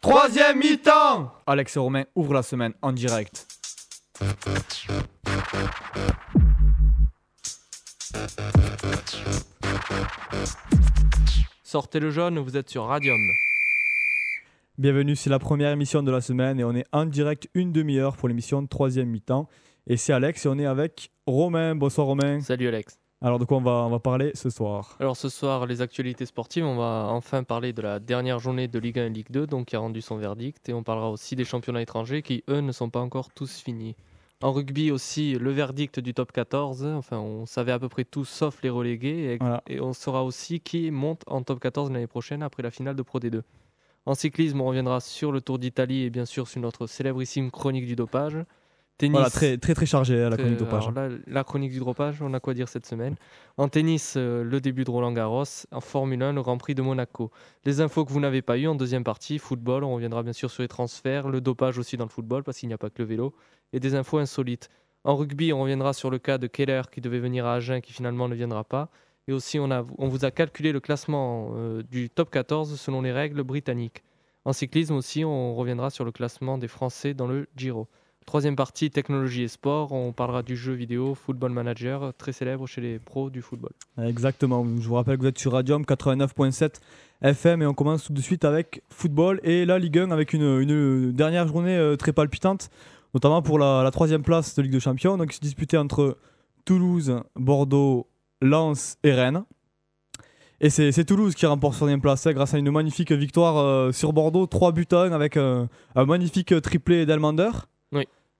Troisième mi-temps Alex et Romain ouvrent la semaine en direct. Sortez le jaune, vous êtes sur Radium. Bienvenue, c'est la première émission de la semaine et on est en direct une demi-heure pour l'émission de troisième mi-temps. Et c'est Alex et on est avec Romain. Bonsoir Romain. Salut Alex. Alors de quoi on va, on va parler ce soir Alors ce soir, les actualités sportives, on va enfin parler de la dernière journée de Ligue 1 et Ligue 2, donc qui a rendu son verdict, et on parlera aussi des championnats étrangers qui, eux, ne sont pas encore tous finis. En rugby aussi, le verdict du top 14, enfin on savait à peu près tout sauf les relégués, et, Voilà. et on saura aussi qui monte en top 14 l'année prochaine après la finale de Pro D2. En cyclisme, on reviendra sur le Tour d'Italie et bien sûr sur notre célébrissime chronique du dopage. Tennis, Voilà, très très très chargé hein, la Très- chronique dopage. là, la chronique du dopage, on a quoi dire cette semaine? En tennis, euh, le début de Roland Garros. En Formule 1, le Grand Prix de Monaco. Les infos que vous n'avez pas eues en deuxième partie, football, on reviendra bien sûr sur les transferts, le dopage aussi dans le football, parce qu'il n'y a pas que le vélo, et des infos insolites. En rugby, on reviendra sur le cas de Keller qui devait venir à Agen, qui finalement ne viendra pas. Et aussi, on, a, on vous a calculé le classement euh, du top 14 selon les règles britanniques. En cyclisme aussi, on reviendra sur le classement des Français dans le Giro. Troisième partie, technologie et sport. On parlera du jeu vidéo Football Manager, très célèbre chez les pros du football. Exactement. Je vous rappelle que vous êtes sur Radium 89.7 FM et on commence tout de suite avec football et la Ligue 1 avec une, dernière journée euh, très palpitante, notamment pour la, troisième place de Ligue des Champions. Donc, se disputait entre Toulouse, Bordeaux, Lens et Rennes. Et c'est c'est Toulouse qui remporte son place hein, grâce à une magnifique victoire euh, sur Bordeaux, 3 buts à 1 avec euh, un magnifique triplé d'Elmander.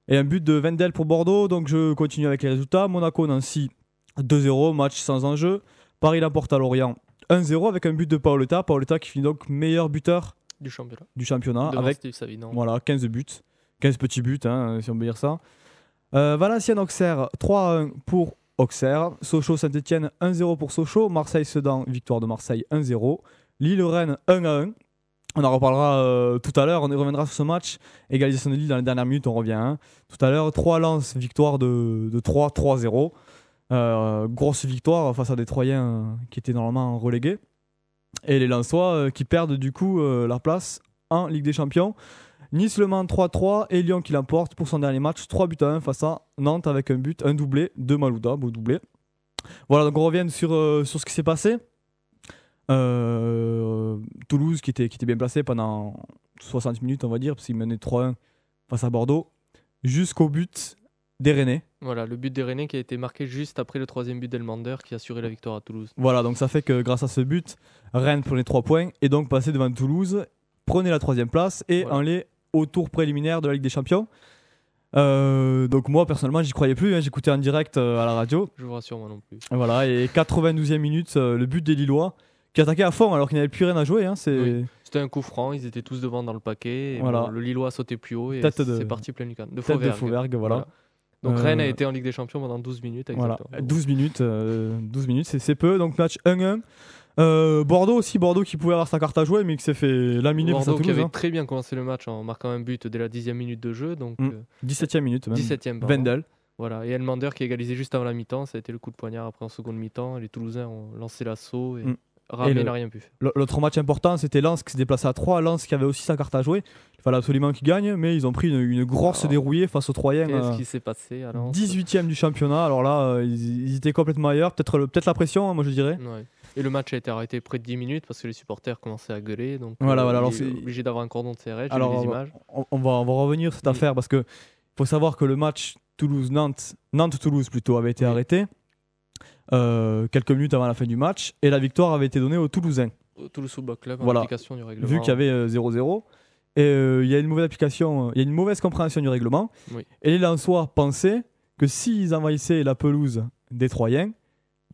Et un but de Vendel pour Bordeaux. Donc je continue avec les résultats. Monaco-Nancy 2-0, match sans enjeu. Paris l'emporte à Lorient 1-0 avec un but de Paoletta. Paoletta qui finit donc meilleur buteur Du championnat. du championnat Devant avec Steve voilà, 15 buts. 15 petits buts, hein, si on peut dire ça. Euh, Valenciennes-Auxerre, 3-1 pour Auxerre. Sochaux-Saint-Etienne, 1-0 pour Sochaux. Marseille-Sedan, victoire de Marseille, 1-0. Lille-Rennes, 1-1. On en reparlera euh, tout à l'heure, on y reviendra sur ce match. Égalisation de Lille dans les dernières minutes, on revient. hein. Tout à l'heure, 3 Lens, victoire de, de 3, 3-0. Euh, grosse victoire face à des Troyens qui étaient normalement relégués. Et les Lensois euh, qui perdent du coup leur place en Ligue des Champions. Nice-Le Mans 3-3 et Lyon qui l'emporte pour son dernier match 3 buts à 1 face à Nantes avec un but, un doublé de Malouda, beau doublé. Voilà, donc on revient sur, sur ce qui s'est passé. Euh, Toulouse qui était, qui était bien placé pendant 60 minutes, on va dire, parce qu'il menait 3-1 face à Bordeaux, jusqu'au but des Rennais. Voilà, le but des Rennais qui a été marqué juste après le troisième but d'Elmander qui a assuré la victoire à Toulouse. Voilà, donc ça fait que grâce à ce but, Rennes prenait 3 points et donc passait devant Toulouse, prenait la troisième place et Voilà. allait au tour préliminaire de la Ligue des Champions. Euh, donc moi personnellement j'y croyais plus, hein, j'écoutais en direct euh, à la radio. Je vous rassure, moi non plus. Voilà, et 92e minute, euh, le but des Lillois qui attaquaient à fond alors qu'ils n'avaient plus rien à jouer. hein, c'est... Oui. C'était un coup franc, ils étaient tous devant dans le paquet. Et Voilà. bon, le Lillois a sauté plus haut et Tête de- c'est parti plein. De Tête de Fauvergue. Fauvergue, voilà. Donc Euh, Rennes a été en Ligue des Champions pendant 12 minutes. Voilà, Exactement. 12 minutes, euh, 12 minutes c'est, c'est peu, donc match 1-1. Euh, Bordeaux aussi, Bordeaux qui pouvait avoir sa carte à jouer mais qui s'est fait laminer face à Bordeaux qui avait hein. très bien commencé le match en marquant un but dès la 10e minute de jeu. Donc Mm. euh, 17e minute même. 17e. pardon. Vendel. Voilà, et Elmander qui a égalisé juste avant la mi-temps, ça a été le coup de poignard après en seconde mi-temps. Les Toulousains ont lancé l'assaut et Mm. N'a rien pu L'autre match important, c'était Lens qui s'est déplacé à 3. Lens qui avait aussi sa carte à jouer. Il fallait absolument qu'il gagne, mais ils ont pris une, une grosse Alors, dérouillée face aux Troyens. Qu'est-ce euh, qui s'est passé alors 18e du championnat. Alors là, euh, ils, ils étaient complètement ailleurs. Peut-être le- la pression, hein, moi je dirais. Ouais. Et le match a été arrêté près de 10 minutes parce que les supporters commençaient à gueuler. Donc Voilà, euh, voilà, alors obligé d'avoir un cordon de serrage. Alors, les on va- images. On, on va, on va revenir sur cette Mm. affaire parce que faut savoir que le match Toulouse-Nantes, Nantes-Toulouse plutôt, avait été Oui. arrêté euh, quelques minutes avant la fin du match et la victoire avait été donnée aux Toulousains. Au Toulouse Football Club en Voilà. application du règlement. vu qu'il y avait euh, 0-0. Et euh, il y a une mauvaise application, euh, il y a une mauvaise compréhension du règlement. Oui. Et les Lensois pensaient que s'ils envahissaient la pelouse des Troyens,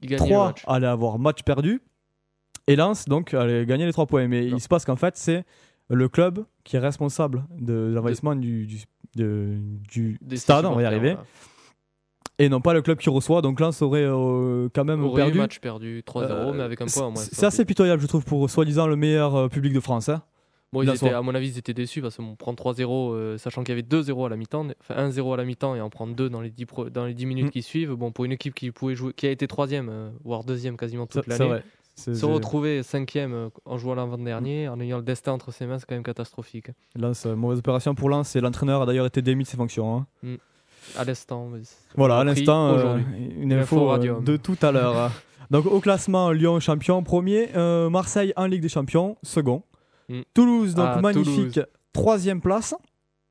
Il gagnait le 3 match. allaient avoir match perdu et Lens donc allait gagner les 3 points. Mais Non. il se passe qu'en fait, c'est le club qui est responsable de l'envahissement du, du, de- du Des stade, on va y arriver, voilà. Et non pas le club qui reçoit. Donc Lens aurait euh, quand même Aurait perdu. match perdu 3-0, Euh, mais avec un point en moins. C'est assez pitoyable, je trouve, pour soi-disant le meilleur euh, public de France. hein. Bon, Il ils a étaient, à mon avis, ils étaient déçus parce qu'on prend 3-0, euh, sachant qu'il y avait 2-0 à la mi-temps, enfin 1-0 à la mi-temps et en prendre 2 dans les 10, pro- dans les 10 minutes Mm. qui suivent. Bon, pour une équipe qui, pouvait jouer, qui a été troisième, euh, voire deuxième quasiment C'est toute l'année, se retrouver cinquième euh, en jouant l'avant-dernier, en ayant le destin entre ses mains, c'est quand même catastrophique. Lens, euh, mauvaise opération pour Lens et l'entraîneur a d'ailleurs été démis de ses fonctions. hein. À l'instant. Voilà, à l'instant, euh, une info euh, de tout à l'heure. Donc au classement, Lyon champion premier, euh, Marseille en Ligue des Champions second, Mm. Toulouse donc Ah, magnifique Toulouse. troisième place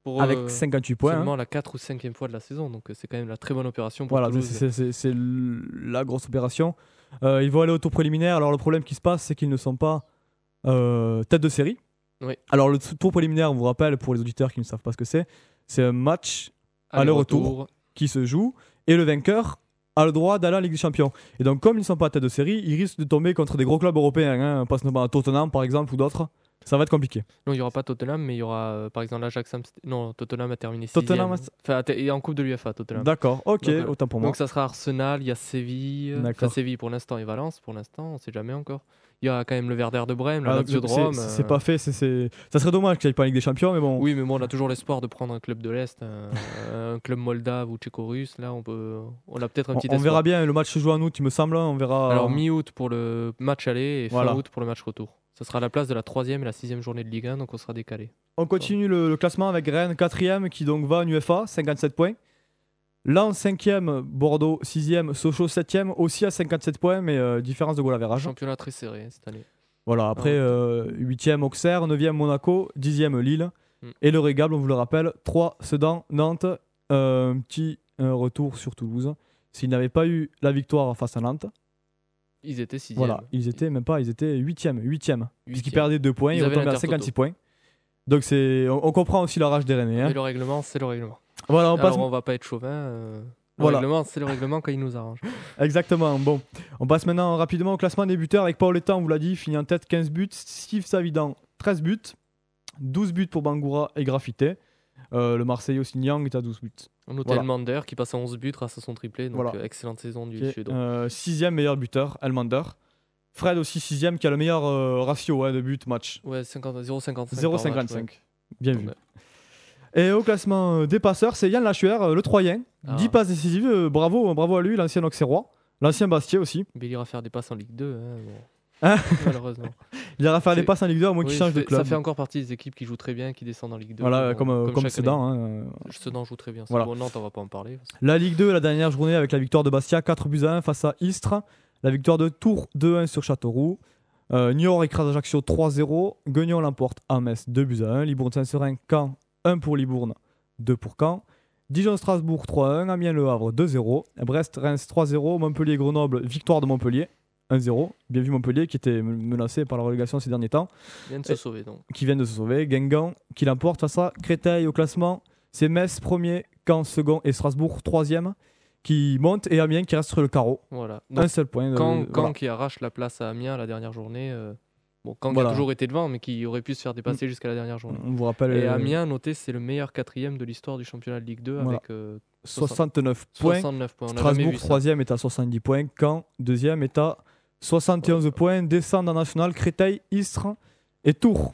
Pour, avec euh, 58 points. hein. seulement la 4 ou 5e fois de la saison, donc c'est quand même la très bonne opération pour Voilà, c'est- la grosse opération. Ils vont aller au tour préliminaire. Alors le problème qui se passe, c'est qu'ils ne sont pas tête de série. Oui. Alors le tour préliminaire, on vous rappelle pour les auditeurs qui ne savent pas ce que c'est, c'est un match aller-retour. qui se joue et le vainqueur a le droit d'aller en Ligue des Champions. Et donc comme ils ne sont pas tête de série, ils risquent de tomber contre des gros clubs européens, hein, passe notamment à Tottenham par exemple ou d'autres. Ça va être compliqué. Non, il n'y aura pas Tottenham, mais il y aura euh, par exemple l'Ajax. Non, Tottenham a terminé 6 Tottenham Enfin, en Coupe de l'UFA, Tottenham. D'accord, ok, Donc, autant pour moi. Donc ça sera Arsenal, il y a Séville, enfin D'accord. Séville pour l'instant et Valence pour l'instant, on sait jamais encore. Il y a quand même le Werder de Brême, la Ah, Lazio de Rome. c'est euh, pas fait, c'est- ça serait dommage qu'ils aillent pas en Ligue des Champions, mais bon. Oui, mais bon, on a toujours l'espoir de prendre un club de l'Est, un, un club moldave ou tchéco-russe. Là, on, peut, on a peut-être un petit on verra bien, le match se joue en août, il me semble, on verra. Alors mi-août pour le match aller et Voilà. fin août pour le match retour. Ça sera à la place de la troisième et la sixième journée de Ligue 1, donc on sera décalé. On continue le, le classement avec Rennes, 4ème, qui donc va en UFA, 57 points. Lens, 5ème, Bordeaux, 6ème, Sochaux, 7ème, aussi à 57 points, mais euh, différence de goal average. Championnat très serré hein, cette année. Voilà, après, Ah, euh, 8ème, Auxerre, 9ème, Monaco, 10ème, Lille. Mm. Et le régable, on vous le rappelle, 3, Sedan, Nantes. Euh, un petit retour sur Toulouse. S'ils n'avaient pas eu la victoire face à Nantes, Ils étaient sixième. voilà, ils étaient même pas, ils étaient 8ème, 8ème. Puisqu'ils perdaient 2 points, Ils ils, avaient retombaient à l'Intertoto. 56 points. Donc c'est, on, on comprend aussi la rage des Rennais. hein. Le règlement, c'est le règlement. Voilà, on passe Alors on va pas être chauvin. euh, Le Voilà. règlement, c'est le règlement quand il nous arrange. Exactement. Bon, on passe maintenant rapidement au classement des buteurs avec Paoletta, on vous l'a dit, finit en tête 15 buts, Steve Savidan 13 buts, 12 buts pour Bangoura et Graffité. Euh, le Marseillais aussi Nyang est à 12 buts. On notait Voilà. Elmander qui passe à 11 buts grâce à son triplé. Donc Voilà. euh, excellente saison du Suédois. euh, sixième meilleur buteur, Elmander. Fred aussi sixième qui a le meilleur ratio hein, de buts match. Ouais, 50 0,55. par match, 0,55. ouais. Bien vu. Et au classement euh, des passeurs, c'est Yann Lachuer, euh, le Troyen. Ah. 10 passes décisives, euh, bravo, bravo à lui, l'ancien Auxerrois. L'ancien Bastier aussi. Mais il ira faire des passes en Ligue 2. hein, bon. Hein Malheureusement. Il ira faire des passes en Ligue 2 à moins qu'il change de club. Ça fait encore partie des équipes qui jouent très bien, qui descendent en Ligue 2. Voilà, Bon, comme, Sedan. hein. Sedan joue très bien. Voilà. Bon, Nantes, on va pas en parler. La Ligue 2, la dernière journée avec la victoire de Bastia, 4 buts à 1 face à Istres. La victoire de Tours, 2-1 sur Châteauroux. Euh, Niort écrase Ajaccio 3-0. Guignon l'emporte à Metz, 2 buts à 1. Libourne-Saint-Serein, Caen, 1 pour Libourne, 2 pour Caen. Dijon-Strasbourg 3-1. Amiens-Le Havre 2-0. Brest-Reims 3-0. Montpellier-Grenoble, victoire de Montpellier 1-0. Bien vu Montpellier qui était menacé par la relégation ces derniers temps vient de se sauver donc. qui viennent de se sauver. Guingamp qui l'emporte face à Créteil au classement. C'est Metz premier, Caen second et Strasbourg troisième qui monte et Amiens qui reste sur le carreau. Voilà. Donc, Un seul point. euh, Caen, voilà. Caen qui arrache la place à Amiens la dernière journée. euh, Bon, qui Voilà. a toujours été devant, mais qui aurait pu se faire dépasser jusqu'à la dernière journée. On vous rappelle Et Amiens, noté, c'est le meilleur quatrième de l'histoire du championnat de Ligue 2 Voilà. avec euh, 69 points. 69 points. On a jamais Strasbourg troisième est à 70 points. Caen deuxième est à 71 points. Descendent en national Créteil, Istres et Tours.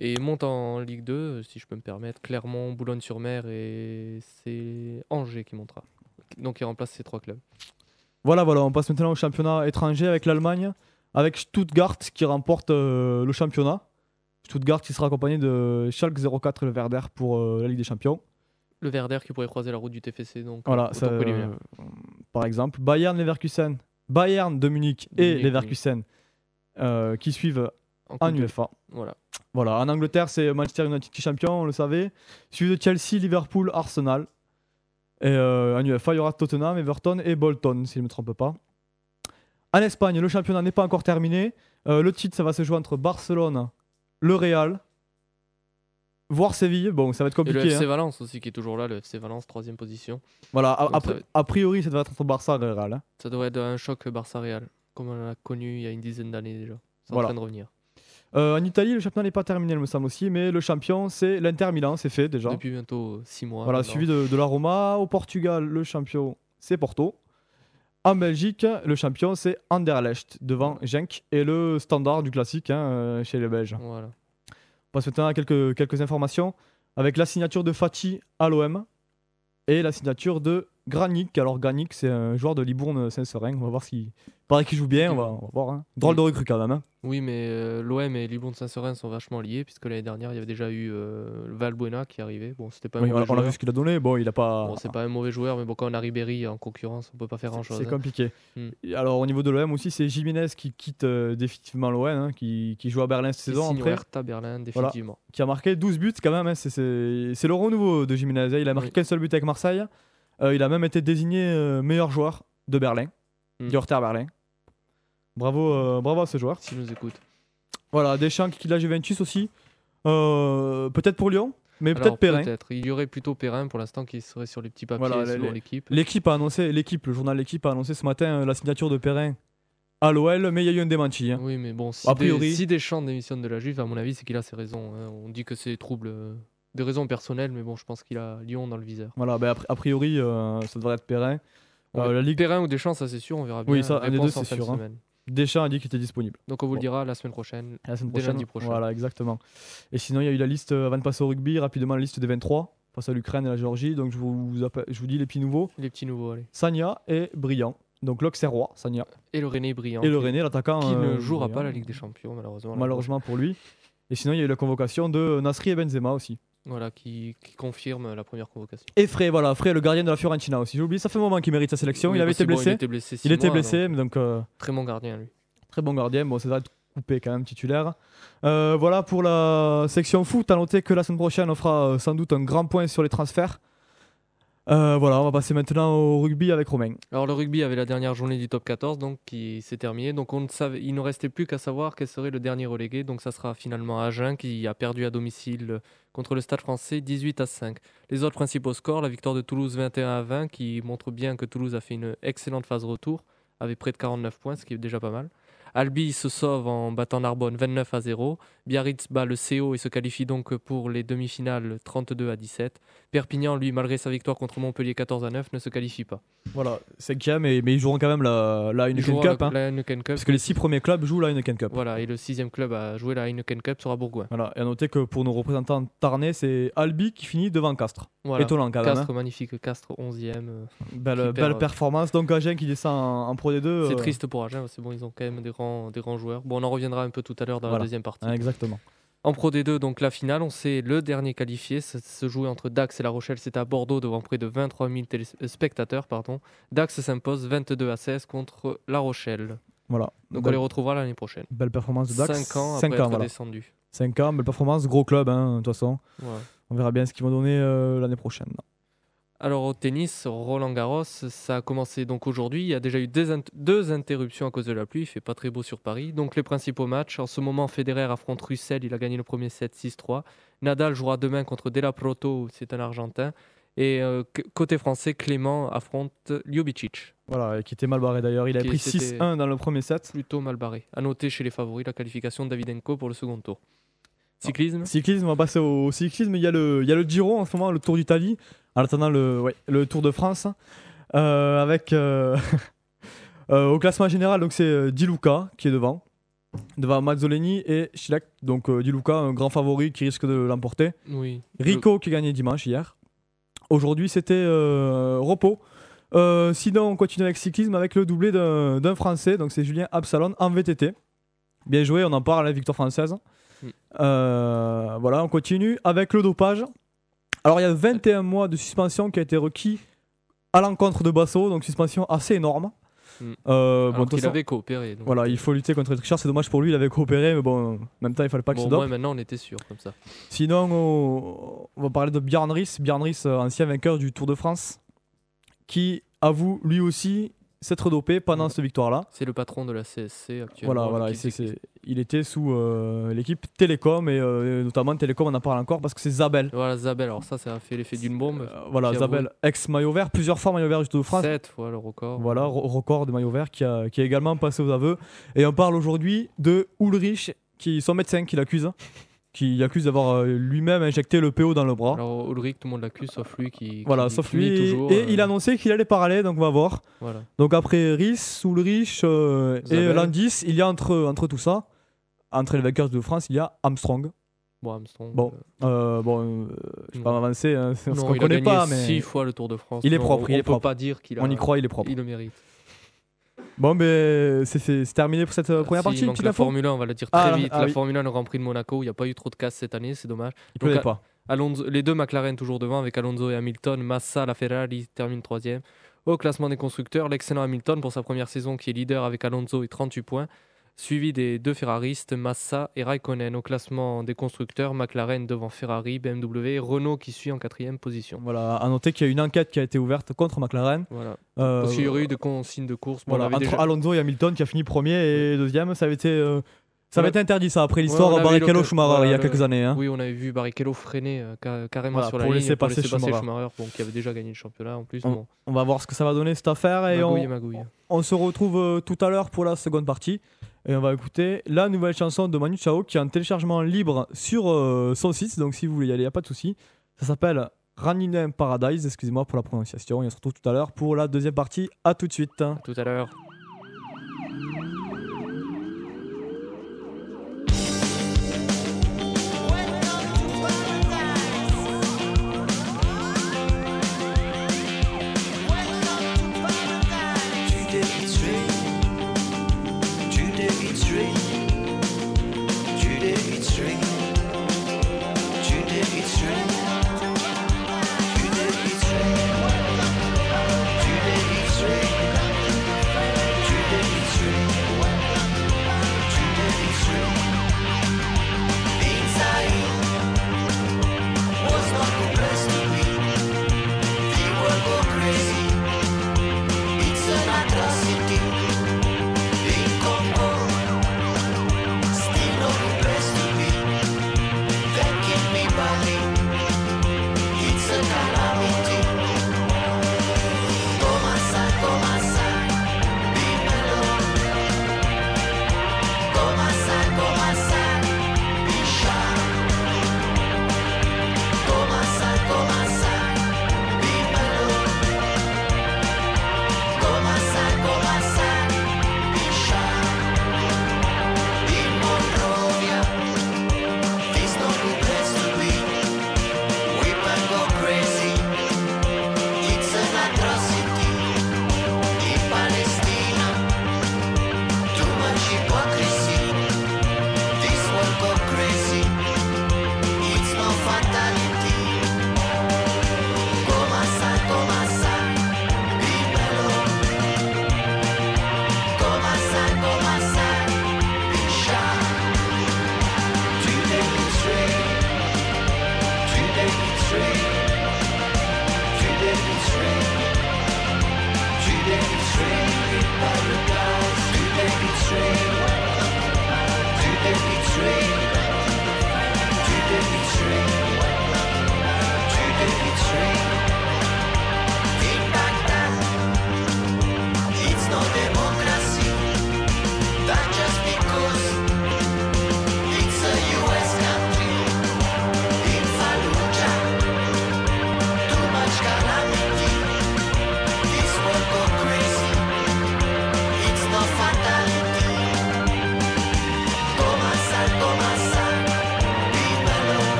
Et monte en Ligue 2, euh, si je peux me permettre, Clermont, Boulogne-sur-Mer et c'est Angers qui montera. Donc il remplace ces trois clubs. Voilà, voilà, on passe maintenant au championnat étranger avec l'Allemagne, avec Stuttgart qui remporte euh, le championnat. Stuttgart qui sera accompagné de Schalke 04 et le Werder pour euh, la Ligue des Champions. Le Werder qui pourrait croiser la route du TFC. Donc, Voilà, euh, ça, euh, par exemple. Bayern, Leverkusen, Bayern de Munich et Munich, Leverkusen qui suivent En UEFA. Voilà. Voilà, en Angleterre, c'est Manchester United qui est champion, on le savait. Suivi de Chelsea, Liverpool, Arsenal. Et en UEFA, il y aura Tottenham, Everton et Bolton, si je ne me trompe pas. En Espagne, le championnat n'est pas encore terminé. Euh, le titre, ça va se jouer entre Barcelone, le Real, voire Séville. Bon, ça va être Et le compliqué. FC hein. Valence aussi qui est toujours là, le FC Valence, troisième position. Voilà, a, être- priori, ça devrait être entre Barça et le Real. hein. Ça devrait être un choc Barça-Real, comme on l'a connu il y a une dizaine d'années déjà. C'est Voilà. en train de revenir. Euh, en Italie, le championnat n'est pas terminé, il me semble aussi, mais le champion, c'est l'Inter Milan, c'est fait déjà. Depuis bientôt 6 mois. Voilà, maintenant. suivi de, de la Roma. Au Portugal, le champion, c'est Porto. En Belgique, le champion, c'est Anderlecht, devant Genk et le standard du classique hein, euh, chez les Belges. Voilà. passe maintenant à quelques, quelques informations avec la signature de Fati à l'OM et la signature de Granic. Alors Granic, c'est un joueur de Libourne Saint-Serein. On va voir s'il paraît qu'il joue bien. On va, on va voir. hein. Drôle de recrue quand même. hein. Oui, mais euh, l'OM et Libourne Saint-Serein sont vachement liés, puisque l'année dernière, il y avait déjà eu euh, Valbuena qui arrivait. Bon, c'était pas un Oui, on mauvais a- on a joueur. vu ce qu'il a donné. Bon, il a pas. Bon, c'est pas un mauvais joueur, mais bon, quand on a Ribéry en concurrence, on peut pas faire C'est- grand-chose. C'est hein. compliqué. Hmm. Alors au niveau de l'OM aussi, c'est Jiménez qui quitte euh, définitivement l'OM, hein, qui, qui joue à Berlin cette saison après, Hertha Berlin, définitivement. qui a marqué 12 buts quand même. hein, c'est- le renouveau de Jiménez. Il a marqué Oui. qu'un seul but avec Marseille. Euh, il a même été désigné euh, meilleur joueur de Berlin, Hmm. du Hertha Berlin. Bravo, euh, bravo à ce joueur. S'il nous écoute. Voilà, Deschamps qui la Juventus aussi. Peut-être pour Lyon, mais peut-être Perrin. Peut-être. Il y aurait plutôt Perrin pour l'instant qui serait sur les petits papiers Voilà, selon l'équipe. L'équipe a annoncé, l'équipe, le journal L'équipe a annoncé ce matin la signature de Perrin à l'OL, mais il y a eu un démenti. hein. Oui, mais bon, si, A des- priori- si Deschamps démissionne de la Juve, à mon avis, c'est qu'il a ses raisons. hein. On dit que c'est troubles, euh, des raisons personnelles, mais bon, je pense qu'il a Lyon dans le viseur. Voilà, ben, a pri- a priori, euh, ça devrait être Perrin. Euh, la Ligue Perrin ou Deschamps, ça c'est sûr, on verra bien. Oui, ça, un des deux, c'est sûr, hein. Deschamps a dit qu'il était disponible. Donc on vous le dira la semaine prochaine. La semaine prochaine. lundi prochain. Voilà, exactement. Et sinon, il y a eu la liste, euh, avant de passer au rugby, rapidement la liste des 23 face à l'Ukraine et la Géorgie. Donc je vous, appelle- je vous dis les petits nouveaux Les petits nouveaux, allez. Sanya et Brillant. Donc l'Auxerrois, Sanya. Et le René Brillant. Et le René, l'attaquant. Qui euh, ne jouera pas la Ligue des Champions, malheureusement. Malheureusement pour lui. Et sinon, il y a eu la convocation de Nasri et Benzema aussi. Voilà, qui, qui confirme la première convocation. Et Frey, voilà, Frey, le gardien de la Fiorentina aussi. J'ai oublié, ça fait un moment qu'il mérite sa sélection. Oui, il avait été c'est bon, blessé. il était blessé. six il était blessé, donc mais donc euh, Très bon gardien, lui. très bon gardien. Bon, être coupé quand même, titulaire. Euh, voilà pour la section foot. À noter que la semaine prochaine, on fera euh, sans doute un grand point sur les transferts. Euh, voilà, on va passer maintenant au rugby avec Romain. Alors le rugby avait la dernière journée du top 14 donc qui s'est terminée. Donc on ne savait, il ne restait plus qu'à savoir quel serait le dernier relégué. Donc ça sera finalement Agen qui a perdu à domicile contre le Stade français 18 à 5. Les autres principaux scores, la victoire de Toulouse 21 à 20 qui montre bien que Toulouse a fait une excellente phase retour avec près de 49 points, ce qui est déjà pas mal. Albi se sauve en battant Narbonne 29 à 0. Biarritz bat le CO et se qualifie donc pour les demi-finales 32 à 17. Perpignan, lui, malgré sa victoire contre Montpellier 14 à 9, ne se qualifie pas. Voilà, cinquième, et, mais ils joueront quand même la, Heineken Cup. hein, la Heineken Cup. parce que les six premiers clubs jouent la Heineken Cup. Voilà, et le sixième club à jouer la Heineken Cup sera Bourgoin. Voilà, et à noter que pour nos représentants tarnais, c'est Albi qui finit devant Castres. Voilà. Étonnant quand même. Castres, hein. magnifique Castres, 11e. euh, Belle, euh, performance. Donc Agen qui descend en, en Pro D2. C'est euh, triste pour Agen, c'est bon, ils ont quand même des grands, des grands joueurs. Bon, on en reviendra un peu tout à l'heure dans Voilà. la deuxième partie. hein, exactement. En Pro D2, donc la finale, on sait le dernier qualifié. Ça se jouait entre Dax et La Rochelle. C'était à Bordeaux devant près de 23 000 télé- euh, spectateurs. Pardon. Dax s'impose 22 à 16 contre La Rochelle. Voilà. Donc on les retrouvera l'année prochaine. belle performance de Dax. 5 ans après Cinq être ans, voilà. descendu. 5 ans, belle performance, gros club, hein, de toute façon. On verra bien ce qu'ils vont donner euh, l'année prochaine. Alors au tennis, Roland Garros, ça a commencé donc aujourd'hui. Il y a déjà eu deux, int- deux interruptions à cause de la pluie. Il fait pas très beau sur Paris. Donc les principaux matchs. En ce moment, Federer affronte Russell. Il a gagné le premier set 6-3. Nadal jouera demain contre Della Proto. C'est un Argentin. Et euh, côté français, Clément affronte Ljubicic. Voilà, qui était mal barré d'ailleurs. Il a pris c'était- 6-1 dans le premier set. Plutôt mal barré. À noter chez les favoris la qualification de Davidenko pour le second tour. Cyclisme. Cyclisme, on va passer au cyclisme. Il y a le, il y a le Giro en ce moment, le Tour d'Italie. En attendant le, ouais, le Tour de France. Euh, avec euh, euh, au classement général, donc c'est Di Luca qui est devant. Devant Mazzoleni et Schleck. Donc euh, Di Luca, un grand favori qui risque de l'emporter. Oui. Rico qui a gagné dimanche hier. Aujourd'hui, c'était euh, repos. Euh, sinon, on continue avec cyclisme avec le doublé d'un Français. Donc, c'est Julien Absalon en VTT. Bien joué, on en parle, la victoire française. Euh, voilà, on continue avec le dopage. Alors, il y a 21 mois de suspension qui a été requis à l'encontre de Basso. Donc, suspension assez énorme. Mm. Euh, bon, façon, avait coopéré. donc, voilà, il faut lutter contre les tricheurs. C'est dommage pour lui, il avait coopéré. Mais bon, en même temps, il fallait pas qu'il Bon, se dope. moins maintenant on était sûr comme ça. Sinon, on, on va parler de Ries, euh, ancien vainqueur du Tour de France, qui avoue lui aussi s'être dopé pendant cette victoire-là. C'est le patron de la CSC actuellement. Voilà, voilà, il était sous euh, l'équipe Télécom, et euh, notamment Télécom, on en parle encore parce que c'est Zabel. Voilà, Zabel, alors ça, ça a fait l'effet d'une bombe. Euh, voilà, Zabel, ex-maillot vert, plusieurs fois maillot vert du Tour de France. 7 fois le record. Voilà, re- record de maillot vert qui a, qui a également passé aux aveux. Et on parle aujourd'hui de Ulrich, qui, son médecin qui l'accuse, qui accuse d'avoir euh, lui-même injecté le PO dans le bras. Alors Ulrich, tout le monde l'accuse, sauf lui qui. Voilà, qui- sauf qui lui. Et, toujours, et euh, il a annoncé qu'il allait parler, donc on va voir. Voilà. Donc après Rhys, Ulrich euh, et. Landis, il y a entre, entre tout ça, entre les vainqueurs de France, il y a Armstrong. Bon, Armstrong. Bon, euh, Euh, bon, euh, je vais pas m'avancer, hein, parce qu'on connaît gagné pas, mais six fois le Tour de France. Il est propre, il on est peut propre. pas dire qu'il a. on y croit, il est propre. Il le mérite. Bon, ben c'est terminé pour cette euh, première partie. la Formule 1, on va le dire Ah, très vite. ah la oui. Formule 1, le Grand Prix de Monaco, il n'y a pas eu trop de casse cette année, c'est dommage. Il Donc, pas. Alonso, les deux McLaren toujours devant avec Alonso et Hamilton. Massa, la Ferrari termine troisième. Au classement des constructeurs, l'excellent Hamilton pour sa première saison qui est leader avec Alonso et 38 points. Suivi des deux Ferraristes, Massa et Raikkonen. Au classement des constructeurs, McLaren devant Ferrari, BMW et Renault qui suit en quatrième position. Voilà, à noter qu'il y a une enquête qui a été ouverte contre McLaren. Voilà. Euh, Parce qu'il y aurait eu des consignes de course. Voilà, entre déjà- Alonso et Hamilton qui a fini premier et deuxième, ça avait été, euh, ça avait Ouais. été interdit ça après l'histoire eu Barrichello Schumacher voilà, il y a quelques années. hein. Oui, on avait vu Barrichello freiner euh, ca- carrément Voilà, sur la pour ligne laisser pour passer laisser passer Schumacher. Schumacher, bon, qui avait déjà gagné le championnat en plus. On- Bon, On va voir ce que ça va donner cette affaire et magouille et on, magouille. on se retrouve euh, tout à l'heure pour la seconde partie. Et on va écouter la nouvelle chanson de Manu Chao qui est en téléchargement libre sur euh, son site. Donc si vous voulez y aller, il n'y a pas de souci. Ça s'appelle in Paradise. Excusez-moi pour la prononciation. Et on se retrouve tout à l'heure pour la deuxième partie. À tout de suite. À tout à l'heure.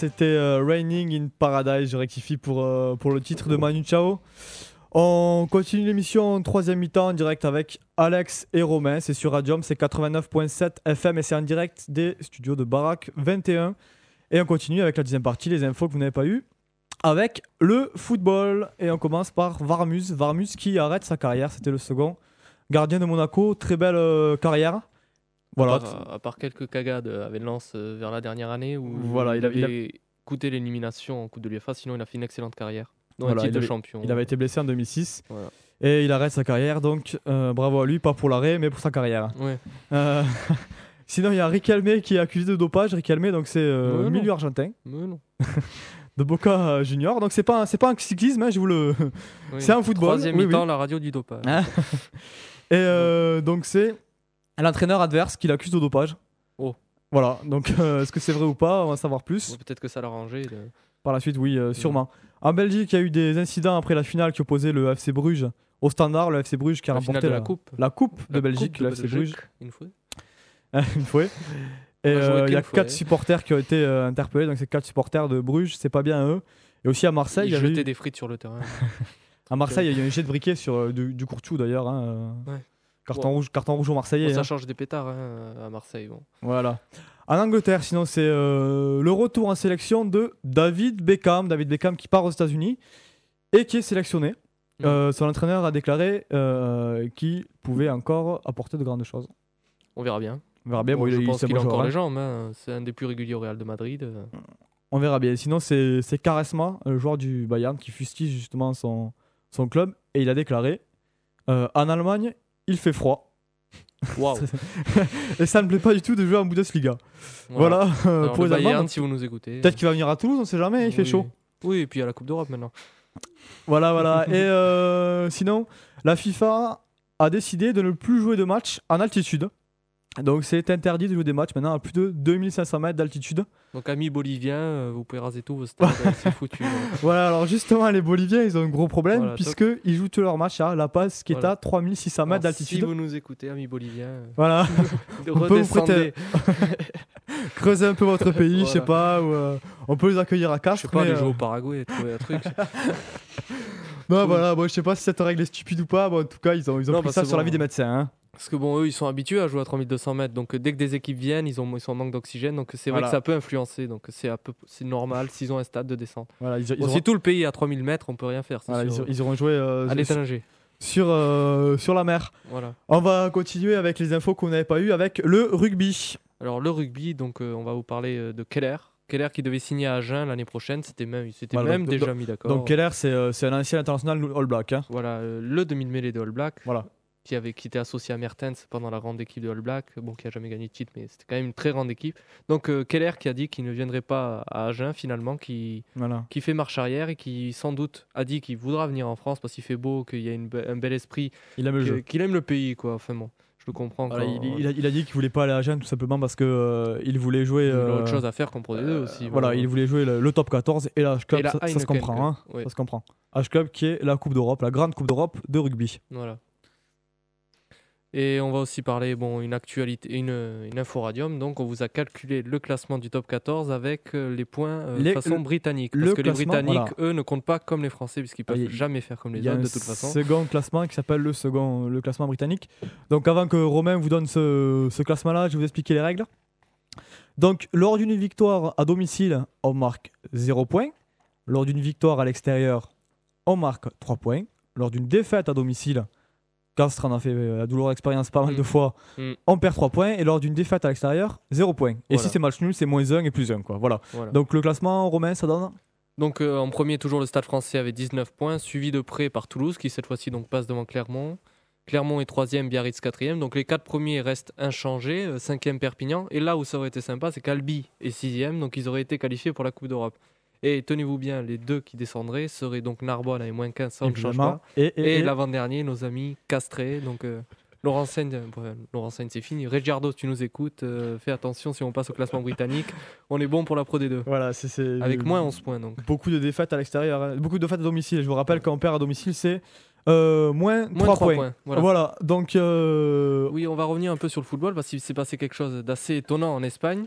C'était euh, Raining in Paradise. Je rectifie pour, euh, pour le titre de Manu Chao. On continue l'émission en troisième mi-temps en direct avec Alex et Romain. C'est sur Radium, c'est 89.7 FM et c'est en direct des studios de Barack 21. Et on continue avec la deuxième partie, les infos que vous n'avez pas eues, avec le football. Et on commence par Varmus. Varmus qui arrête sa carrière, c'était le second gardien de Monaco. Très belle euh, carrière. Voilà. À part, à part quelques cagades avec Lens euh, vers la dernière année où Voilà, il a- il a- avait coûté l'élimination en Coupe de l'UEFA, sinon il a fait une excellente carrière. Dans Voilà, un titre il de avait- champion. Il avait été blessé en 2006 Voilà. et il arrête sa carrière, donc euh, bravo à lui, pas pour l'arrêt, mais pour sa carrière. Ouais. Euh, Sinon, il y a Riquelme qui est accusé de dopage. Riquelme, donc c'est euh, non. milieu argentin Mais non. de Boca Junior. Donc c'est pas un- c'est pas un cyclisme, hein, je vous le. Oui. C'est un football, Troisième oui, mi-temps, oui. la radio du dopage. Et donc c'est l'entraîneur adverse qui l'accuse de dopage. Oh. Voilà. Donc euh, est-ce que c'est vrai ou pas? On va savoir plus. Ouais, Peut-être que ça l'a rangé. Par la suite, oui, euh, sûrement. En Belgique, il y a eu des incidents après la finale qui opposait le FC Bruges au Standard, le FC Bruges qui a La remporté de la Coupe. la Coupe de La Belgique, Coupe de le FC Belgique, Bruges. Une fois. une fois. Et On a joué euh, il y a qu'une fois, quatre ouais. supporters qui ont été euh, interpellés, donc c'est quatre supporters de Bruges, c'est pas bien à eux. Et aussi à Marseille, il y avait jetait eu- des frites sur le terrain. à Marseille, il y a eu un jet de briquet sur euh, du, du Courtou d'ailleurs. hein, euh, Ouais. Carton Bon. rouge, carton rouge au Bon, Marseillais. ça hein. change des pétards hein, à Marseille. Bon. Voilà. En Angleterre, sinon, c'est euh, le retour en sélection de David Beckham. David Beckham qui part aux États-Unis et qui est sélectionné. Mm. Euh, son entraîneur a déclaré euh, qu'il pouvait encore apporter de grandes choses. On verra bien. On verra bien. Bon, je il- pense qu'il a encore hein. les jambes. hein. C'est un des plus réguliers au Real de Madrid. On verra bien. Sinon, c'est Karesma, le joueur du Bayern, qui fustige justement son, son club. Et il a déclaré euh, En Allemagne, il fait froid. Waouh. Et ça ne plaît pas du tout de jouer en Bundesliga. Voilà, euh, Alors, pour le les. Bayern, si vous nous écoutez. Peut-être qu'il va venir à Toulouse, on sait jamais, il fait chaud. Oui, et puis il y a la Coupe d'Europe maintenant. Voilà, voilà. Et euh, sinon, la FIFA a décidé de ne plus jouer de matchs en altitude. Donc c'est interdit de jouer des matchs maintenant à plus de 2500 mètres d'altitude. Donc, amis boliviens, euh, vous pouvez raser tous vos stades. euh, c'est foutu. hein. Voilà, alors justement, les Boliviens, ils ont un gros problème Voilà, puisque ils jouent tous leurs matchs à La Paz qui est à 3600 mètres d'altitude. Si vous nous écoutez, amis boliviens, euh, Voilà, peut vous redescendez. creusez un peu votre pays, je sais pas, ou, euh, on peut les accueillir à Je Castres. sais pas, aller jouer au Paraguay, trouver un truc. non, voilà, bon, je sais pas si cette règle est stupide ou pas, bon, en tout cas, ils ont, ils ont Non, pris bah, ça sur la vie des médecins. hein. Parce que bon, eux, ils sont habitués à jouer à 3200 mètres. Donc, euh, dès que des équipes viennent, ils, ont, ils sont en manque d'oxygène. Donc, c'est vrai Voilà. que ça peut influencer. Donc, c'est normal s'ils ont un stade de descente. Voilà, ils, ils Bon, auront- si tout le pays est à 3000 mètres, on peut rien faire. voilà, ils, ils auront joué euh, à l'étranger. sur, euh, sur la mer. Voilà. On va continuer avec les infos qu'on n'avait pas eues avec le rugby. Alors, le rugby, donc, euh, on va vous parler de Keller. Keller qui devait signer à Agen l'année prochaine. C'était même, Voilà, même donc- déjà mis d'accord. Donc Keller, c'est un ancien international All Black. hein. Voilà, le demi-mêlée de All Black. Voilà. Qui, avait, qui était associé à Mertens pendant la grande équipe de All Black. Bon, qui a jamais gagné de titre, mais c'était quand même une très grande équipe. Donc, euh, Keller qui a dit qu'il ne viendrait pas à Agen finalement, qui, Voilà. qui fait marche arrière et qui sans doute a dit qu'il voudra venir en France parce qu'il fait beau, qu'il y a une be- un bel esprit, Il aime qu'il aime le pays, quoi. Enfin bon, je le comprends. Voilà, quand- il, il a, il a dit qu'il voulait pas aller à Agen tout simplement parce que euh, il voulait jouer. il a euh, autre chose à faire qu'en Pro D2 euh, aussi. voilà, il voulait jouer le, le top 14 et la H Club, Et la ça, ça se comprend. hein. Ça se comprend. H Club qui est la Coupe d'Europe, la grande Coupe d'Europe de rugby. Voilà. Et on va aussi parler, bon, une actualité, une, une info radium. Donc, on vous a calculé le classement du top 14 avec euh, les points euh, Les- façon le- britannique. le Parce que les Britanniques, voilà. eux, ne comptent pas comme les Français, puisqu'ils Ah, peuvent il- jamais faire comme Il les y a autres un de toute façon. second classement qui s'appelle le second le classement britannique. Donc avant que Romain vous donne ce, ce classement-là, je vais vous expliquer les règles. Donc lors d'une victoire à domicile, on marque 0 points. Lors d'une victoire à l'extérieur, on marque 3 points. Lors d'une défaite à domicile, Castres en a fait euh, la douloureuse expérience pas mal Mm. de fois, Mm. on perd 3 points. Et lors d'une défaite à l'extérieur, 0 points. Et Voilà. si c'est match nul, c'est moins 1 et plus 1. Quoi. Voilà. Voilà. Donc le classement, Romain, ça donne Donc euh, en premier, toujours le Stade français avec 19 points, suivi de près par Toulouse, qui cette fois-ci donc passe devant Clermont. Clermont est troisième, Biarritz quatrième. Donc les quatre premiers restent inchangés, euh, cinquième Perpignan. Et là où ça aurait été sympa, c'est qu'Albi est sixième, donc ils auraient été qualifiés pour la Coupe d'Europe. Et tenez-vous bien, les deux qui descendraient seraient donc Narbonne avec moins 15, ça on ne change pas. Et, et- Et, et- l'avant-dernier, nos amis castrés. Donc euh, Laurent euh, bon, Laurent c'est fini. Regiardo, tu nous écoutes, euh, fais attention si on passe au classement britannique. On est bon pour la Pro D2. Voilà, c'est- Avec moins 11 points donc. beaucoup de défaites à l'extérieur, hein. beaucoup de défaites à domicile. Je vous rappelle on perd à domicile, c'est euh, moins, Moins 3 3 points. points. Voilà. Voilà. donc euh, Oui, on va revenir un peu sur le football parce qu'il s'est passé quelque chose d'assez étonnant en Espagne.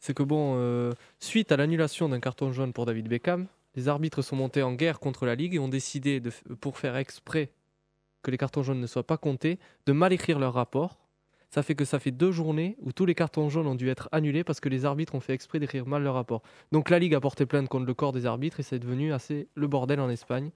C'est que bon, euh, suite à l'annulation d'un carton jaune pour David Beckham, les arbitres sont montés en guerre contre la Ligue et ont décidé, de, pour faire exprès que les cartons jaunes ne soient pas comptés, de mal écrire leur rapport. Ça fait que ça fait deux journées où tous les cartons jaunes ont dû être annulés parce que les arbitres ont fait exprès d'écrire mal leur rapport. Donc la Ligue a porté plainte contre le corps des arbitres et c'est devenu assez le bordel en Espagne.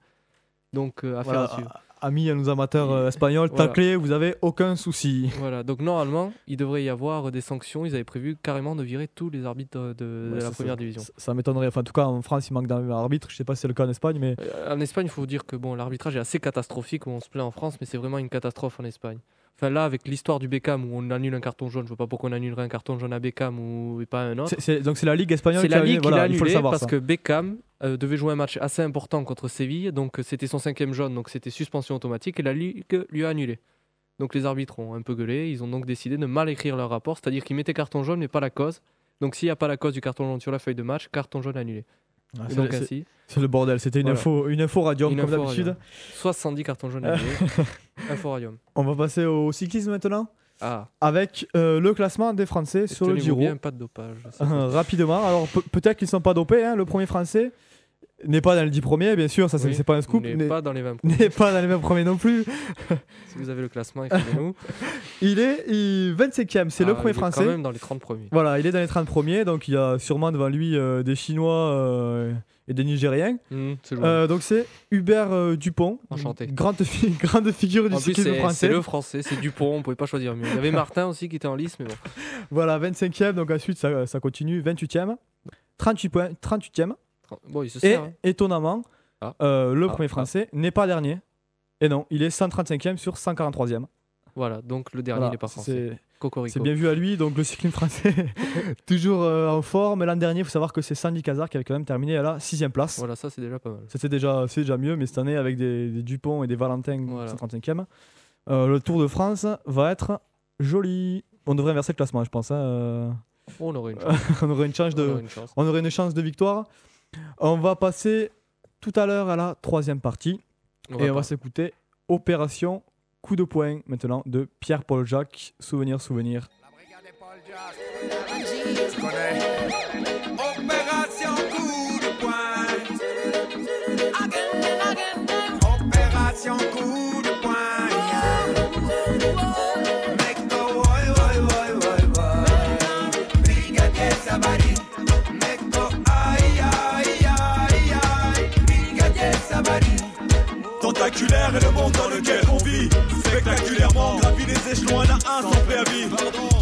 Donc euh, affaire Voilà, à suivre. Amis à nos amateurs euh, espagnols, Voilà. taclés, vous avez aucun souci. Voilà, donc normalement, il devrait y avoir des sanctions. Ils avaient prévu carrément de virer tous les arbitres de, de Ouais, la ça, première ça- division. Ça, ça m'étonnerait. Enfin, en tout cas, en France, il manque d'un arbitre. Je sais pas si c'est le cas en Espagne, mais Euh, En Espagne, il faut dire que bon, l'arbitrage est assez catastrophique, on se plaint en France, mais c'est vraiment une catastrophe en Espagne. Enfin là, avec l'histoire du Beckham où on annule un carton jaune, je vois pas pourquoi on annulerait un carton jaune à Beckham ou et pas à un autre. donc c'est la Ligue espagnole C'est qui la Ligue qui voilà, il faut le savoir. parce ça. que Beckham euh, devait jouer un match assez important contre Séville, donc euh, c'était son cinquième jaune, donc c'était suspension automatique et la Ligue lui a annulé. Donc les arbitres ont un peu gueulé, ils ont donc décidé de mal écrire leur rapport, c'est-à-dire qu'ils mettaient carton jaune mais pas la cause. Donc s'il n'y a pas la cause du carton jaune sur la feuille de match, carton jaune annulé. Ah, c'est- donc c'est- ainsi, C'est le bordel. C'était une Voilà. info, une info radium Une comme info d'habitude. radium. 70 cartons jaunes annulés. Inforarium. On va passer au cyclisme maintenant, Ah, avec euh, le classement des Français sur le Giro. bien, pas de dopage. rapidement. Alors pe- peut-être qu'ils sont pas dopés. hein, Le premier Français n'est pas dans les 10 premiers, bien sûr. Ça c'est Oui, c'est pas un scoop. n'est pas dans les 20 premiers. n'est pas dans les 20 premiers non plus. Si vous avez le classement, écrivez-nous. Il est il- 25e. C'est le Ah, premier il est Français. quand même dans les 30 premiers. Voilà, il est dans les 30 premiers, donc il y a sûrement devant lui euh, des Chinois euh, et des Nigériens. Loin. Euh, donc c'est Hubert Dupont, Enchanté. grande, fi- grande figure du cyclisme c'est c'est français. le français, c'est Dupont, on pouvait pas choisir mieux. Il y avait Martin aussi qui était en lice, mais bon. Voilà, 25e, donc ensuite ça, ça continue, 28e, 38 points, 38e. Bon, il se Et sert. hein. étonnamment, Ah. euh, le Ah, premier ah. français n'est pas dernier. Et non, il est 135e sur 143e. Voilà, donc le dernier Voilà, n'est pas français. c'est bien vu à lui, donc le cyclisme français toujours euh, en forme. L'an dernier, il faut savoir que c'est Sandy Cazard qui avait quand même terminé à la 6 place. Voilà, ça c'est déjà pas mal. C'était déjà, c'est déjà mieux, mais cette année, avec des, des Dupont et des Valentin, Voilà. 135e, euh, le Tour de France va être joli. On devrait inverser le classement, je pense. hein, euh, On aurait une chance. on aurait une chance On de, aurait une chance. on aurait une chance de victoire. On va passer tout à l'heure à la troisième partie On et va on va s'écouter Opération Coup de poing maintenant de Pierre-Paul Jacques. Souvenir, souvenir. La brigade des Paul Jacques. Tu connais. Opération coup Tentaculaire est le monde dans lequel on vit. Spectaculairement, gravit les échelons un à un sans préavis.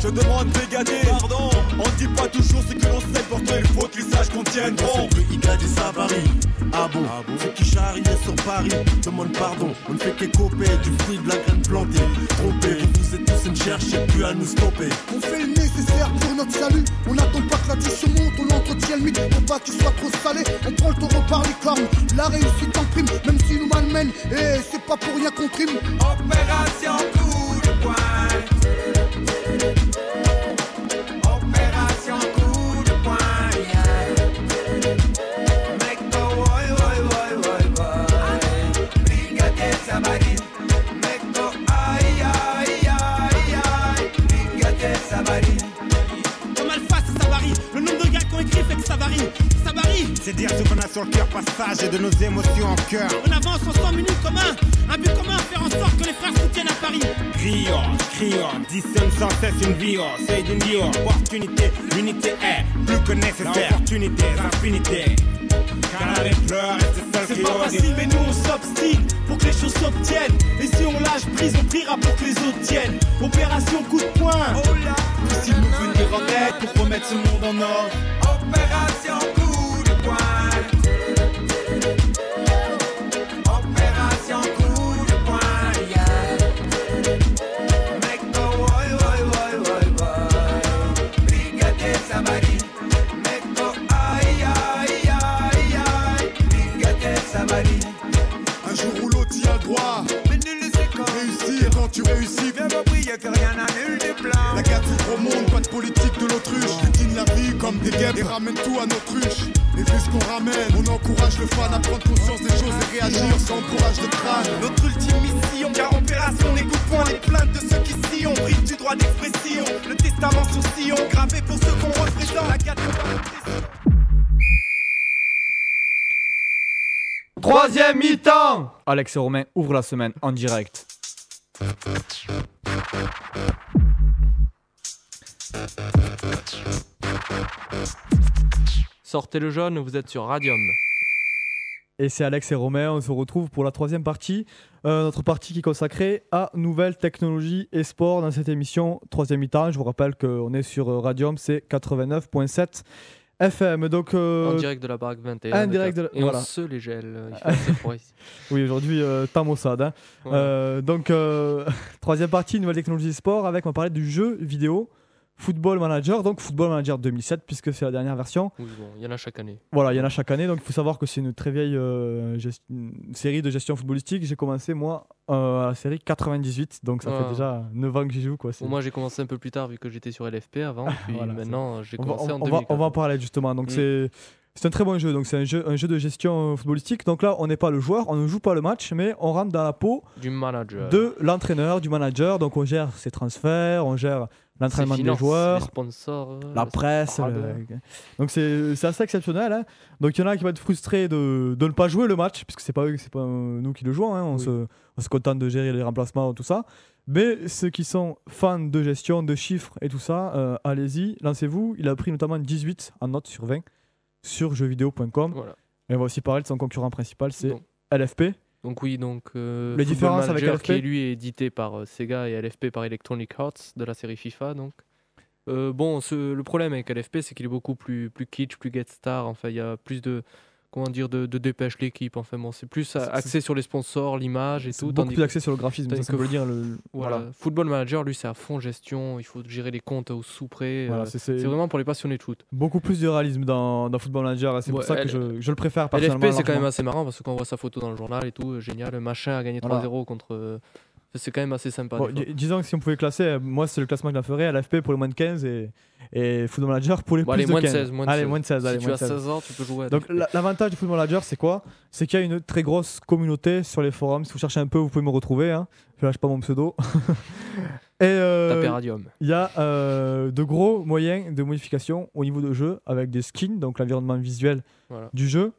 Je demande brigadier, pardon. On dit pas toujours ce que l'on sait, pourtant il faut qu'ils sachent qu'on tienne bon. Brigade Savary. Ah bon, ceux qui charriaient sur Paris demande pardon. On ne fait qu'écoper du fruit de la graine plantée. Trompé, vous vous êtes tous une cherchez plus à nous stopper. On fait le nécessaire pour notre salut. On n'attend pas que l'addition monte, on entretient le mythe pour pas qu'il soit trop salé. On prend le taureau par les cornes, la réussite en prime, même si nous malmène. Et c'est pas pour rien qu'on trime. Opération coup de poing. C'est dire ce qu'on a sur le cœur, passage et de nos émotions en cœur. On avance en 100 minutes commun. Un but commun, faire en sorte que les frères soutiennent à Paris. Crions, crions, dissonne sans cesse une vie, oh, c'est d'une vie, oh. opportunité, l'unité est plus que nécessaire. Opportunité, infinité. Car les pleurs, c'est C'est pas facile, mais nous on s'obstine pour que les choses s'obtiennent. Et si on lâche prise, on priera pour que les autres tiennent. Opération coup de poing. Oh là, nous venir en aide pour remettre ce monde en ordre opération Alex et Romain ouvrent la semaine en direct. Sortez le jaune, vous êtes sur Radium. Et c'est Alex et Romain, on se retrouve pour la troisième partie. Euh, notre partie qui est consacrée à nouvelles technologies et sport dans cette émission. Troisième mi-temps, je vous rappelle qu'on est sur euh, Radium, c'est 89.7 FM. Donc, euh, En direct de la baraque 21. en direct de la- Et voilà. on se les gèle. Il fait assez froid ici. oui, aujourd'hui, euh, temps maussade. hein. Euh, donc, euh, troisième partie, nouvelles technologies et sport, avec, on va parler du jeu vidéo Football Manager, donc Football Manager 2007, puisque c'est la dernière version. Oui, bon, il y en a chaque année. Voilà, il y en a chaque année, donc il faut savoir que c'est une très vieille euh, série de gestion footballistique. J'ai commencé, moi, euh, à la série 98, donc ça Ah. fait déjà 9 ans que j'y joue. Quoi. Bon, moi, j'ai commencé un peu plus tard vu que j'étais sur LFP avant. Puis Voilà, maintenant, j'ai on, va, commencé on- en on va- 2004. on va en parler justement. Donc Mm. c'est c'est un très bon jeu. Donc c'est un jeu, un jeu de gestion euh, footballistique. Donc là, on n'est pas le joueur, on ne joue pas le match, mais on rentre dans la peau Du manager. de l'entraîneur, du manager. Donc on gère ses transferts, on gère l'entraînement des joueurs. Les sponsors. la le presse. le- Donc c'est assez exceptionnel. hein. Donc il y en a qui vont être frustrés de, de ne pas jouer le match, puisque c'est pas eux, c'est pas euh, nous qui le jouons. hein. On, Oui. se, on se contente de gérer les remplacements, tout ça. Mais ceux qui sont fans de gestion, de chiffres et tout ça, euh, allez-y, lancez-vous. Il a pris notamment 18 en note sur 20 sur jeuxvideo.com. Voilà. Et on va aussi parler de son concurrent principal, c'est LFP. Donc oui, donc euh, Les Football différences avec LFP? qui lui est édité par euh, Sega et LFP par Electronic Arts de la série FIFA donc. Euh, bon, ce- le problème avec LFP, c'est qu'il est beaucoup plus, plus kitsch, plus get star. Enfin, il y a plus de comment dire de, de dépêche l'équipe. Enfin bon, c'est plus euh, axé sur les sponsors, l'image et tout. beaucoup plus axé sur le graphisme, ça, veut dire le. voilà. Voilà, Football Manager, lui, c'est à fond gestion. Il faut gérer les comptes au sous près. Voilà, euh, c'est- c'est vraiment pour les passionnés de foot. beaucoup plus de réalisme dans, dans Football Manager. C'est pour ça que je, je le préfère personnellement. LFP, c'est quand même assez marrant parce que quand on voit sa photo dans le journal et tout, euh, génial. Le machin a gagné Voilà. 3-0 contre. C'est quand même assez sympa. Bon, disons que si on pouvait classer, euh, moi c'est le classement que je la ferais, LFP pour les moins de 15 et, et Football Manager pour les Bon, plus allez, de moins de 15. 16. Moins de allez, 16. moins de 16. allez, si tu moins as de 16. 16 ans, tu peux jouer à Donc l'avantage du Football Manager c'est quoi? C'est qu'il y a une très grosse communauté sur les forums. Si vous cherchez un peu, vous pouvez me retrouver. Hein. Je lâche pas mon pseudo. et euh, il y a euh, de gros moyens de modification au niveau de jeu avec des skins, donc l'environnement visuel Voilà. du jeu.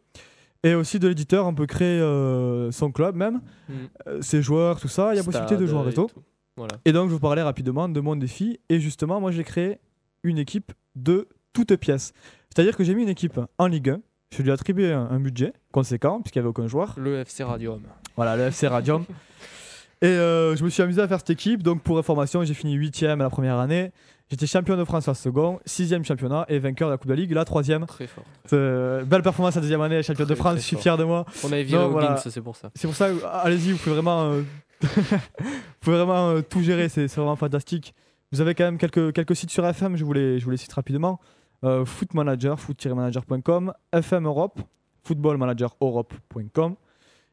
Et aussi de l'éditeur, on peut créer euh, son club même, Mm. euh, ses joueurs, tout ça. Il y a possibilité de jouer en réseau. Voilà. Et donc, je vous parlais rapidement de mon défi. Et justement, moi, j'ai créé une équipe de toutes pièces. C'est-à-dire que j'ai mis une équipe en Ligue 1. Je lui ai attribué un, un budget conséquent, puisqu'il n'y avait aucun joueur. Le FC Radium. Voilà, le FC Radium. et euh, je me suis amusé à faire cette équipe. Donc, pour information, j'ai fini 8 la première année. J'étais champion de France la seconde, 6 championnat et vainqueur de la Coupe de la Ligue, la troisième. Très fort. Euh, belle performance la deuxième année, champion de France, je suis fier de moi. On avait viré voilà. C'est pour ça. C'est pour ça, que- allez-y, vous pouvez vraiment, euh, vous pouvez vraiment euh, tout gérer, c'est vraiment fantastique. Vous avez quand même quelques, quelques sites sur FM, je vous les, je vous les cite rapidement. Euh, foot Manager, foot-manager.com, FM Europe, footballmanagereurope.com.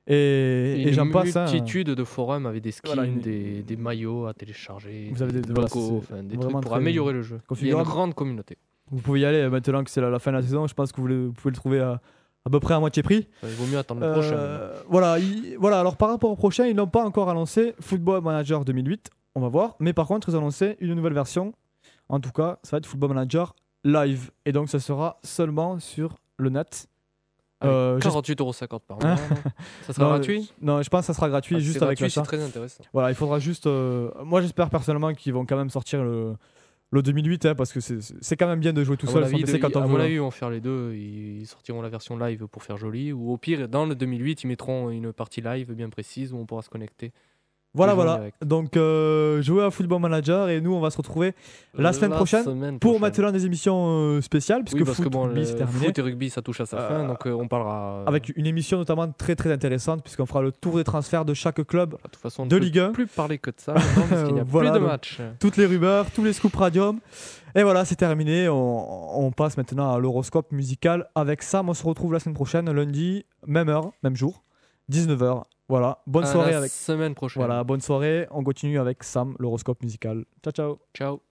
Et, et une j'en passe. hein. multitude de forums avec des skins, Voilà, une- des, des maillots à télécharger, Vous avez des- des voilà, enfin, des trucs pour améliorer le jeu. Il y a une grande communauté. Vous pouvez y aller euh, maintenant que c'est la, la fin de la saison. Je pense que vous, le- vous pouvez le trouver à, à peu près à moitié prix. Il vaut mieux attendre le prochain. Euh, voilà, il- voilà, alors par rapport au prochain, ils n'ont pas encore annoncé Football Manager 2008, on va voir. Mais par contre, ils ont annoncé une nouvelle version. En tout cas, ça va être Football Manager Live. Et donc, ça sera seulement sur le net. Euh, 48,50€ par mois. ça sera Non, gratuit Non, je pense que ça sera gratuit Ah, juste avec gratuit, c'est très intéressant. Voilà, il faudra juste. euh, Moi, j'espère personnellement qu'ils vont quand même sortir le, le 2008, hein, parce que c'est- quand même bien de jouer tout À seul avis, PC de- quand à on mon avis, ils vont faire les deux. Ils sortiront la version live pour faire joli. Ou au pire, dans le 2008, ils mettront une partie live bien précise où on pourra se connecter. Voilà, voilà. direct. Donc, euh, jouer à Football Manager et nous, on va se retrouver La semaine prochaine, semaine pour prochaine. maintenant des émissions euh, spéciales, puisque Oui, parce foot, que bon, rugby, c'est terminé. foot et rugby, ça touche à sa Euh, fin. Donc, euh, on parlera. euh, Avec une émission notamment très très intéressante, puisqu'on fera le tour des transferts de chaque club, De toute façon, on ne de peut Ligue 1. plus parler que de ça parce qu'il n'y a Voilà, plus de matchs. toutes les rumeurs, tous les scoops radium. Et voilà, c'est terminé. On, on passe maintenant à l'horoscope musical. Avec Sam, on se retrouve la semaine prochaine, lundi, même heure, même jour, 19h. Voilà, bonne À soirée la avec. semaine prochaine. Voilà, bonne soirée. On continue avec Sam, l'horoscope musical. Ciao, ciao. Ciao.